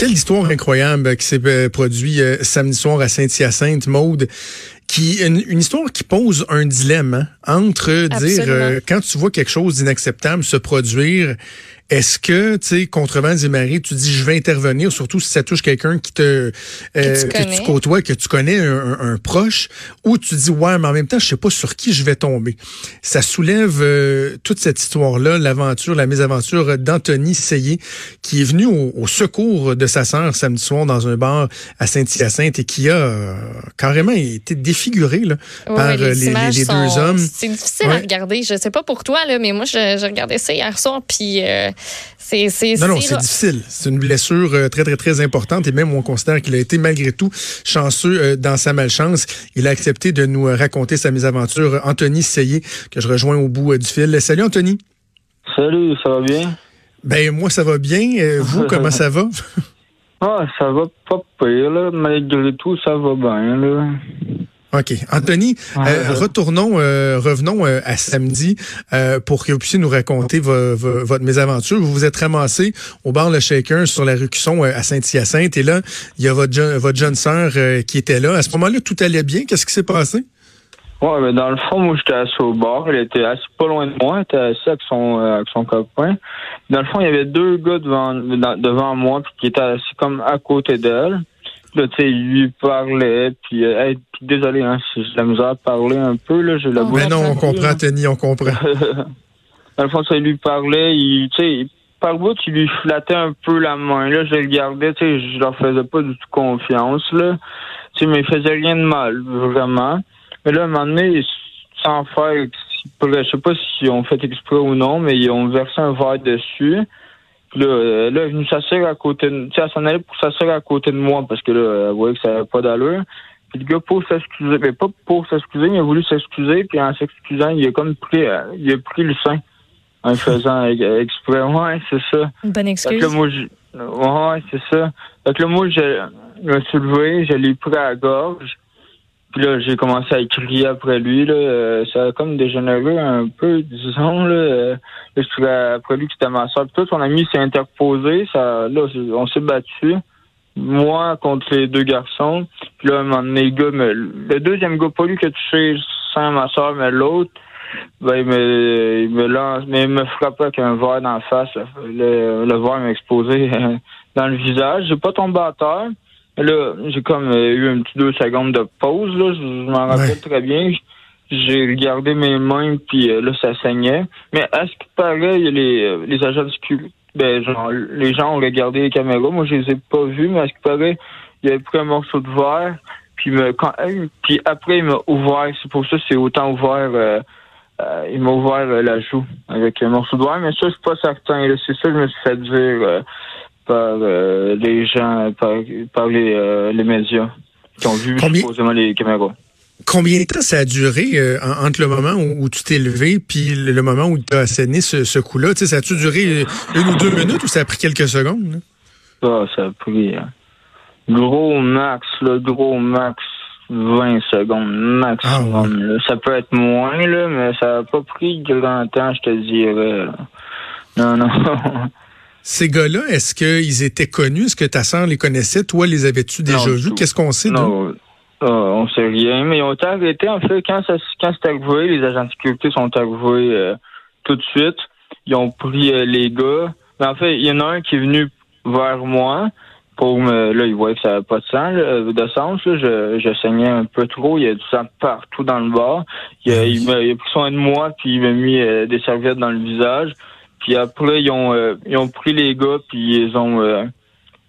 Quelle histoire incroyable qui s'est produite euh, samedi soir à Saint-Hyacinthe, Maude qui une, une, histoire qui pose un dilemme hein, entre dire euh, quand tu vois quelque chose d'inacceptable se produire est-ce que, tu sais, contre vents et marées, tu dis je vais intervenir, surtout si ça touche quelqu'un qui te euh, que, tu côtoies, que tu connais un, proche, ou tu dis ouais, mais en même temps, je sais pas sur qui je vais tomber. Ça soulève euh, toute cette histoire-là, l'aventure, la mésaventure d'Anthony Seyé, qui est venu au, secours de sa sœur samedi soir dans un bar à Saint-Hyacinthe et qui a euh, carrément été défiguré là, par les, les, deux hommes. C'est difficile à regarder. Je sais pas pour toi là, mais moi je, je regardais ça hier soir puis c'est, non, non, c'est difficile. C'est une blessure euh, très, très, très importante et même on considère qu'il a été malgré tout chanceux euh, dans sa malchance. Il a accepté de nous raconter sa mésaventure. Anthony Seyé, que je rejoins au bout euh, du fil. Salut Anthony. Salut, ça va bien? Ben, moi, ça va bien. vous, comment ça va? ah, ça va pas pire, là. Malgré tout, ça va bien, là. OK. Anthony, euh, retournons, euh, revenons euh, à samedi pour que vous puissiez nous raconter votre mésaventure. Vous vous êtes ramassé au bar Le Shaker sur la rue Cusson à Saint-Hyacinthe et là, il y a votre, votre jeune sœur qui était là. À ce moment-là, tout allait bien? Qu'est-ce qui s'est passé? Ouais, mais dans le fond, moi, j'étais assis au bar. Elle était assez pas loin de moi. Elle était assise avec son, avec son copain. Dans le fond, il y avait deux gars devant, devant moi qui étaient assis comme à côté d'elle. Là, tu sais, il lui parlait, puis, euh, désolé, hein, si j'ai la misère à parler un peu, là, je la Mais non, on comprend, Tony, on comprend. Dans le fond, ça, lui parlait, il, tu sais, par bout, il lui flattait un peu la main, là, je le gardais, tu sais, je leur faisais pas du tout confiance, là. Tu sais, mais il faisait rien de mal, vraiment. Mais là, à un moment donné, sans faire, je sais pas si on fait exprès ou non, mais ils ont versé un verre dessus. Là, euh, là, elle est venue s'asseoir à côté de... Tu sais, elle s'en allait pour s'asseoir à côté de moi parce que là, elle voyait que ça n'avait pas d'allure. Puis le gars, pour s'excuser, mais pas pour s'excuser, il a voulu s'excuser, puis en s'excusant, il a comme pris, euh, il a pris le sein en faisant exprès. Ouais, c'est ça. Une bonne excuse. moi, ouais, c'est ça. Donc là, moi, je, je me suis levé, je l'ai pris à la gorge. Puis là, j'ai commencé à crier après lui. Là. Euh, ça a comme dégénéré un peu, disons. Là, euh, après lui que c'était ma soeur. Puis tout, son ami s'est interposé. Ça, là, on s'est battu. Moi contre les deux garçons. Puis là, un moment donné, le gars, le deuxième gars, pas lui qui a touché sans ma soeur, mais l'autre, ben, il me, il me lance, mais il me frappait avec un verre dans la face. Le, le verre m'a dans le visage. J'ai pas tombé à terre. Là, j'ai comme euh, eu un petit deux secondes de pause, là. Je, m'en rappelle très bien. J'ai regardé mes mains, puis euh, là, ça saignait. Mais à ce qui paraît, les, euh, les agents de sécurité, ben, genre, les gens ont regardé les caméras. Moi, je les ai pas vus, mais à ce qui paraît, il avait pris un morceau de verre, puis, me, quand, puis après, il m'a ouvert. C'est pour ça que c'est autant ouvert. il m'a ouvert la joue avec un morceau de verre, mais ça, je suis pas certain. C'est ça que je me suis fait dire par euh, les gens, par, euh, les, médias qui ont vu supposément les caméras. Combien de temps ça a duré euh, entre le moment où, tu t'es levé puis le, moment où tu as asséné ce, coup-là? Ça a-tu duré une ou deux minutes ou ça a pris quelques secondes? Ça a pris gros max, le gros max 20 secondes maximum. Ah, ça peut être moins, là, mais ça n'a pas pris grand temps, je te dirais. Non, non. Ces gars-là, est-ce qu'ils étaient connus? Est-ce que ta sœur les connaissait? Toi, les avais-tu déjà vus? Qu'est-ce qu'on sait? Non, euh, on sait rien. Mais ils ont été arrêtés. En fait, quand, ça, quand c'est arrivé, les agents de sécurité sont arrivés euh, tout de suite. Ils ont pris euh, les gars. Mais en fait, il y en a un qui est venu vers moi pour me. Là, il voyait que ça n'avait pas de sang, de sens. Je, je saignais un peu trop. Il y a du sang partout dans le bar. Il, a, il, a, il a pris soin de moi, puis il m'a mis des serviettes dans le visage. Puis après, ils ont, euh, ils ont pris les gars, puis ils ont, euh,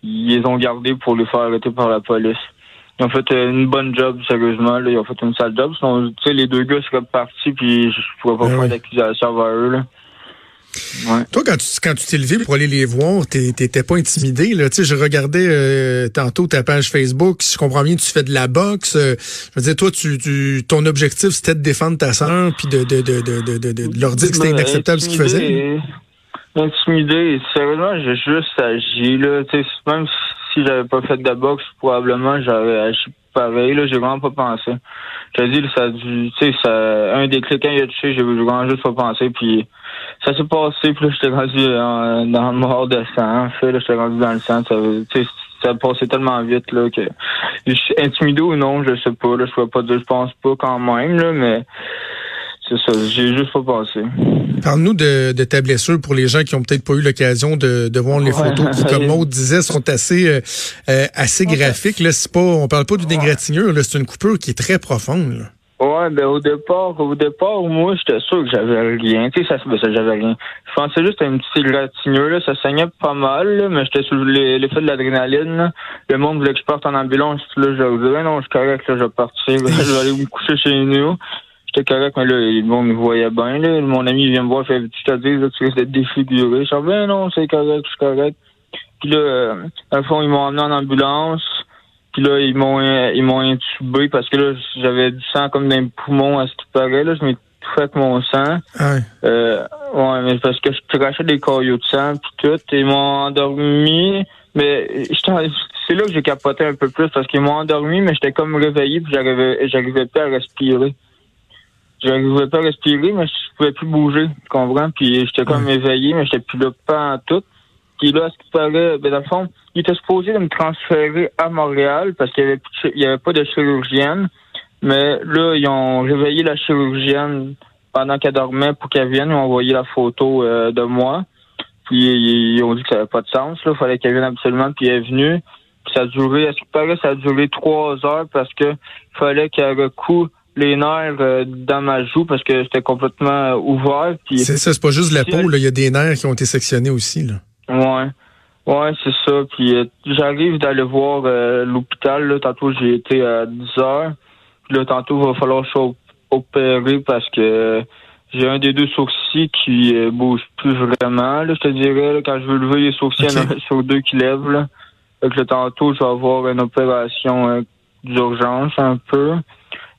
ils les ont gardés pour les faire arrêter par la police. Ils ont fait euh, une bonne job, sérieusement. Là. Ils ont fait une sale job. Sinon, tu sais, les deux gars seraient partis, puis je pourrais pas ben faire d'accusation vers eux. Là. Toi, quand tu quand tu t'es levé pour aller les voir, t'étais pas intimidé. Là. Tu sais, je regardais euh, tantôt ta page Facebook. Si je comprends bien, tu fais de la boxe. Euh, je veux dire, toi, tu, tu ton objectif, c'était de défendre ta soeur puis de, de, de, de, de, de, leur dire que c'était inacceptable ce qu'ils faisaient. Intimidé, sérieusement, j'ai juste agi. Là. Tu sais, même si j'avais pas fait de la boxe, probablement j'aurais agi pareil. Là, j'ai vraiment pas pensé. Je dit, ça a dû, tu sais, ça, un des clics, quand il a touché, j'ai vraiment juste pas pensé, puis ça s'est passé, puis là, j'étais rendu euh, dans le mort de sang, en fait, là, j'étais rendu dans le sang, ça, tu sais, ça a passé tellement vite, là, que je suis intimidé ou non, je sais pas, là, je peux pas dire, je pense pas quand même, là, mais c'est ça, j'ai juste pas passé. Parle-nous de, de, ta blessure pour les gens qui ont peut-être pas eu l'occasion de, de voir les photos qui, comme Maud disait, sont assez euh, euh, assez graphiques. Là, c'est pas, on parle pas d'une égratignure, là, c'est une coupure qui est très profonde. Là. Ouais, ben au départ, au départ, moi, j'étais sûr que j'avais rien. Tu sais, ça, ben, ça j'avais rien. Je pensais juste à une petite égratignure, là, ça saignait pas mal, là, mais j'étais sous l'effet de l'adrénaline. Le monde voulait que je parte en ambulance. Là, je disais, non, je suis correct, là, je vais partir. je vais aller me coucher chez nous j'étais correct, mais là, le monde me voyait bien. Là. Mon ami vient me voir, fait Tu dis, là, tu risques d'être défiguré. Je dis ben non, c'est correct, je suis correct. Puis là, euh, à fond, ils m'ont emmené en ambulance. Puis là, ils m'ont euh, ils m'ont intubé parce que là, j'avais du sang comme dans les poumons à ce qui paraît. Là, je m'ai tout fait avec mon sang. Ah ouais. Euh, ouais, mais parce que je crachais des caillots de sang puis tout. Ils m'ont endormi. Mais c'est là que j'ai capoté un peu plus parce qu'ils m'ont endormi, mais j'étais comme réveillé puis j'arrivais j'arrivais pas à respirer j'arrivais pas à respirer, mais je pouvais plus bouger, tu comprends? Puis j'étais comme éveillé, mais j'étais plus là pas en tout. Puis là, ce qui paraît, ben dans le fond, il était supposé de me transférer à Montréal parce qu'il y avait, pas de chirurgienne. Mais là, ils ont réveillé la chirurgienne pendant qu'elle dormait pour qu'elle vienne. Ils ont envoyé la photo euh, de moi. Puis ils ont dit que ça n'avait pas de sens. Il fallait qu'elle vienne absolument. Puis elle est venue. Puis ça a duré, à ce qui paraît, ça a duré trois heures parce que fallait qu'elle recoue les nerfs euh, dans ma joue parce que c'était complètement ouvert. C'est ça, c'est pas juste la peau, il y a des nerfs qui ont été sectionnés aussi. Là. Ouais. Ouais, c'est ça. Puis euh, j'arrive d'aller voir euh, l'hôpital. Là, tantôt j'ai été à 10 heures. Puis là, tantôt il va falloir que je sois opéré parce que j'ai un des deux sourcils qui bouge plus vraiment. Là, je te dirais, quand je veux lever les sourcils, il y en a sur deux qui lèvent. Là. Donc là, tantôt, je vais avoir une opération d'urgence un peu.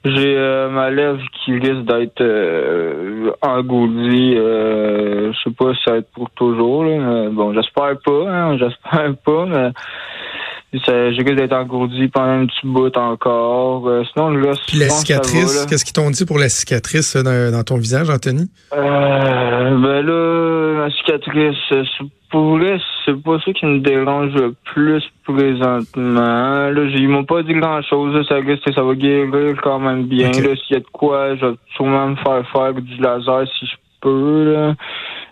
J'ai euh, ma lèvre qui risque d'être euh, engourdie. Euh, je sais pas si ça va être pour toujours. Là, mais bon, j'espère pas. Hein, j'espère pas. Mais je risque d'être engourdi pendant un petit bout encore. Euh, sinon, là, Puis la cicatrice, qu'est-ce qu'ils t'ont dit pour la cicatrice dans, dans ton visage, Anthony? Euh, ben là, la cicatrice, pour vrai, c'est pas ça qui me dérange le plus présentement. Là, ils m'ont pas dit grand chose. Ça reste, ça va guérir quand même bien. Là, s'il y a de quoi, je vais sûrement me faire faire du laser si je peux. Là.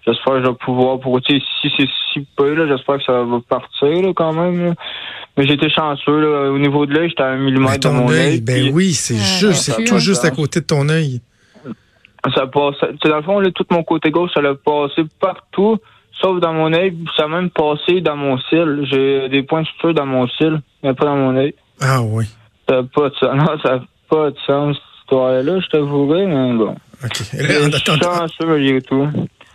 J'espère que je vais pouvoir pour si c'est si peu, là, j'espère que ça va partir là, quand même. Mais j'étais chanceux. Là. Au niveau de l'œil, j'étais à un millimètre de mon œil. Ben oui, c'est juste, c'est tout juste à côté de ton œil. Ça passe. Dans le fond, là, tout mon côté gauche, ça l'a passé partout. Sauf dans mon œil, ça a même passé dans mon cil. J'ai des points de suture dans mon cil, mais pas dans mon œil. Ah oui. Ça n'a pas de sens. Non, ça n'a pas de sens, cette histoire-là, je t'avouerai, mais bon. OK. chanceux, malgré tout.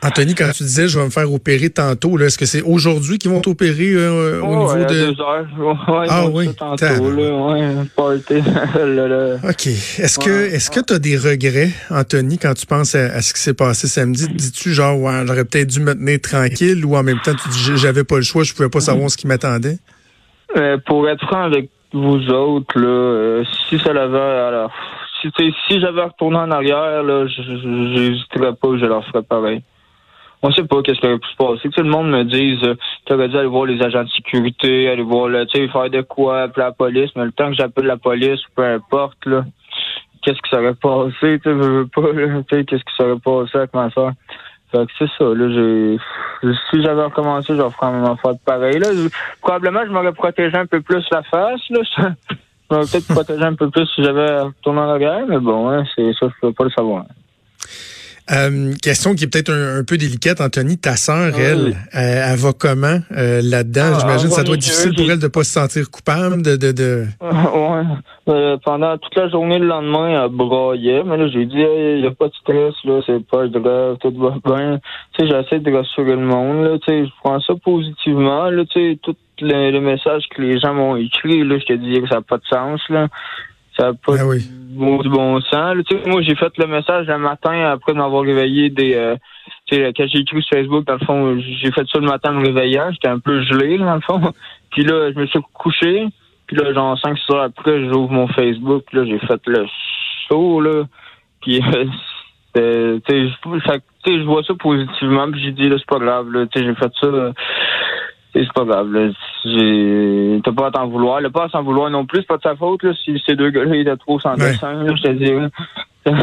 Anthony, quand tu disais je vais me faire opérer tantôt, est-ce que c'est aujourd'hui qu'ils vont t'opérer euh, au niveau ouais, de. Deux heures. Ouais, ah oui. Tantôt, là, ouais, OK. Est-ce que est-ce que tu as des regrets, Anthony, quand tu penses à, ce qui s'est passé samedi? Dis-tu genre ouais, j'aurais peut-être dû me tenir tranquille ou en même temps tu dis j'avais pas le choix, je pouvais pas savoir ce qui m'attendait? Euh, pour être franc avec vous autres, là, euh, si ça l'avait alors si, si j'avais retourné en arrière, là, j'hésiterais pas, je leur ferais pareil on sait pas qu'est-ce qui aurait pu se passer. Tout le monde me dise euh, tu aurais dû aller voir les agents de sécurité, aller voir le, tu sais, faire de quoi, appeler la police, mais le temps que j'appelle la police, peu importe, là, qu'est-ce qui serait passé, tu veux pas, tu sais, qu'est-ce qui serait passé avec ma soeur. Fait que c'est ça, là, j'ai, si j'avais recommencé, j'aurais vraiment fait pareil, là. Probablement, je m'aurais protégé un peu plus la face, là. Je m'aurais peut-être protégé un peu plus si j'avais retourné en arrière, mais bon, hein, c'est ça, je peux pas le savoir. Euh, question qui est peut-être un, peu délicate, Anthony. Ta sœur, ah elle, elle, va comment euh, là-dedans? Ah, J'imagine que ça doit être difficile pour elle de ne pas se sentir coupable. de, de, de... Ouais. Euh, pendant toute la journée, le lendemain, elle braillait. Mais là, j'ai dit, il n'y a pas de stress, là, c'est pas grave, tout va bien. Tu sais, j'essaie de rassurer le monde, là. Tu sais, je prends ça positivement, là. Tu sais, tous les, messages que les gens m'ont écrits, là, je te dis que ça n'a pas de sens, là. Ça n'a pas ah oui. de bon sens. Tu sais, moi, j'ai fait le message le matin après m'avoir réveillé des. Euh, tu sais, quand j'ai écrit sur Facebook, dans le fond, j'ai fait ça le matin en me réveillant. J'étais un peu gelé, là, dans le fond. Puis là, je me suis couché. Puis là, genre, cinq, six heures après, j'ouvre mon Facebook. Puis là, j'ai fait le show, là. Puis, euh, tu sais, je vois ça positivement. Puis j'ai dit, là, c'est pas grave, là. Tu sais, j'ai fait ça. C'est pas grave. T'as pas à t'en vouloir. Le pas à s'en vouloir non plus, c'est pas de sa faute. Là, si ces deux gars-là étaient trop sans dessin, je te dis.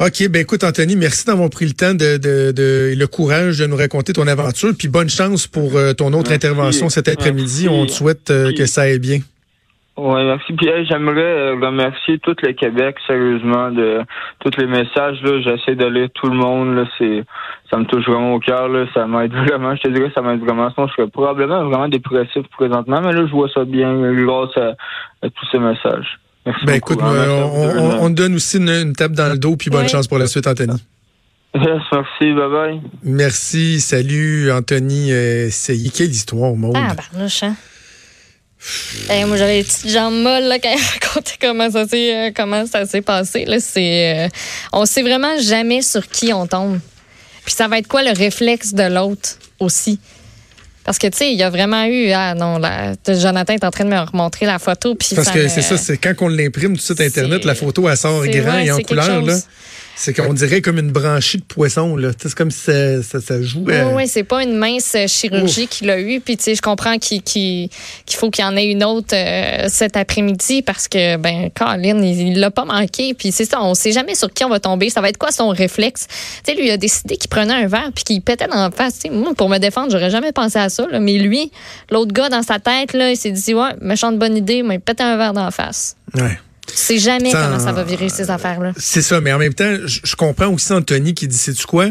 OK, ben écoute, Anthony, merci d'avoir pris le temps de, de, de, le courage de nous raconter ton aventure. Puis bonne chance pour euh, ton autre intervention cet après-midi. On te souhaite euh, que ça aille bien. Oui, merci. Puis j'aimerais euh, remercier tout le Québec, sérieusement, de tous les messages. Là, j'essaie de lire tout le monde. Là, c'est, ça me touche vraiment au cœur. Là, ça m'aide vraiment. Je te dirais, ça m'aide vraiment. Sinon, je serais probablement vraiment dépressif présentement, mais là, je vois ça bien grâce à, tous ces messages. Merci ben écoute, on, on, donne aussi une, tape dans le dos, puis bonne chance pour la suite, Anthony. merci, bye bye. Merci, salut Anthony. Euh, c'est quelle histoire, Maud? Ah, barnouche, hein? Moi, j'avais les petites jambes molles là, quand elle racontait comment ça s'est, euh, comment ça s'est passé. Là, c'est, euh, on sait vraiment jamais sur qui on tombe. Puis ça va être quoi le réflexe de l'autre aussi? Parce que, tu sais, il y a vraiment eu. Ah non, là, Jonathan est en train de me remontrer la photo. Puis Parce que c'est ça, c'est quand on l'imprime tout site Internet, la photo, elle sort grand et en couleur. Là. C'est qu'on dirait comme une branchie de poisson, là. C'est comme si ça, ça, ça joue. Oui, oui, c'est pas une mince chirurgie qu'il a eue. Puis, tu sais, je comprends qu'il faut qu'il y en ait une autre euh, cet après-midi parce que, ben, Colin, il l'a pas manqué. Puis, c'est ça, on sait jamais sur qui on va tomber. Ça va être quoi son réflexe? Tu sais, lui, il a décidé qu'il prenait un verre puis qu'il pétait dans la face. moi, pour me défendre, j'aurais jamais pensé à ça. Là. Mais lui, l'autre gars dans sa tête, là, il s'est dit, ouais, méchante bonne idée, mais il pétait un verre dans la face. Ouais. Tu sais jamais comment ça va virer ces affaires-là. C'est ça, mais en même temps, je, comprends aussi Anthony qui dit, c'est tu quoi?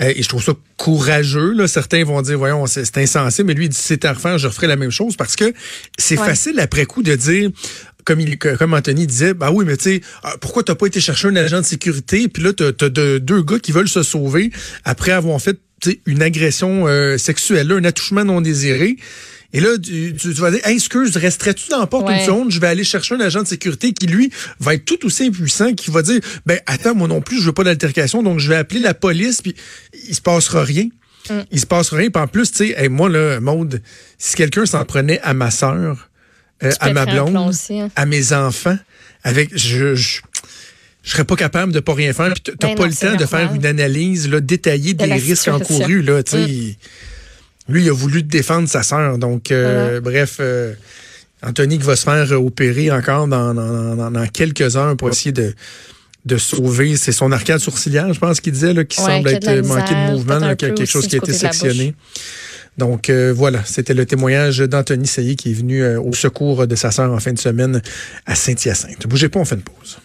Euh, et je trouve ça courageux. Là. Certains vont dire, voyons, c'est insensé, mais lui, il dit, c'est à refaire, je referai la même chose parce que c'est facile après coup de dire, comme, il, comme Anthony disait, bah oui, mais tu sais, ah, pourquoi t'as pas été chercher un agent de sécurité? Puis là, t'as as deux gars qui veulent se sauver après avoir fait une agression euh, sexuelle, un attouchement non désiré. Et là, tu, vas dire, excuse, resterais-tu dans la porte une seconde? Je vais aller chercher un agent de sécurité qui, lui, va être tout aussi impuissant, qui va dire, ben, attends, moi non plus, je veux pas d'altercation, donc je vais appeler la police, puis il se passera rien. Mm. Il se passera rien. Puis en plus, tu sais, moi, là, Maude, si quelqu'un s'en prenait à ma sœur, euh, à ma blonde, hein. à mes enfants, avec, je, je je serais pas capable de pas rien faire. Puis t'as ben pas le temps de faire une analyse là, détaillée des risques encourus. Là, tu sais. Mm. Lui, il a voulu défendre sa sœur. Donc, euh, bref, euh, Anthony qui va se faire opérer encore dans, dans, quelques heures pour essayer de, de sauver. C'est son arcade sourcilière, je pense qu'il disait, là, qui semble être manqué de mouvement, quelque chose qui a été sectionné. Donc euh, voilà, c'était le témoignage d'Anthony Sailly qui est venu au secours de sa sœur en fin de semaine à Saint-Hyacinthe. Bougez pas, on fait une pause.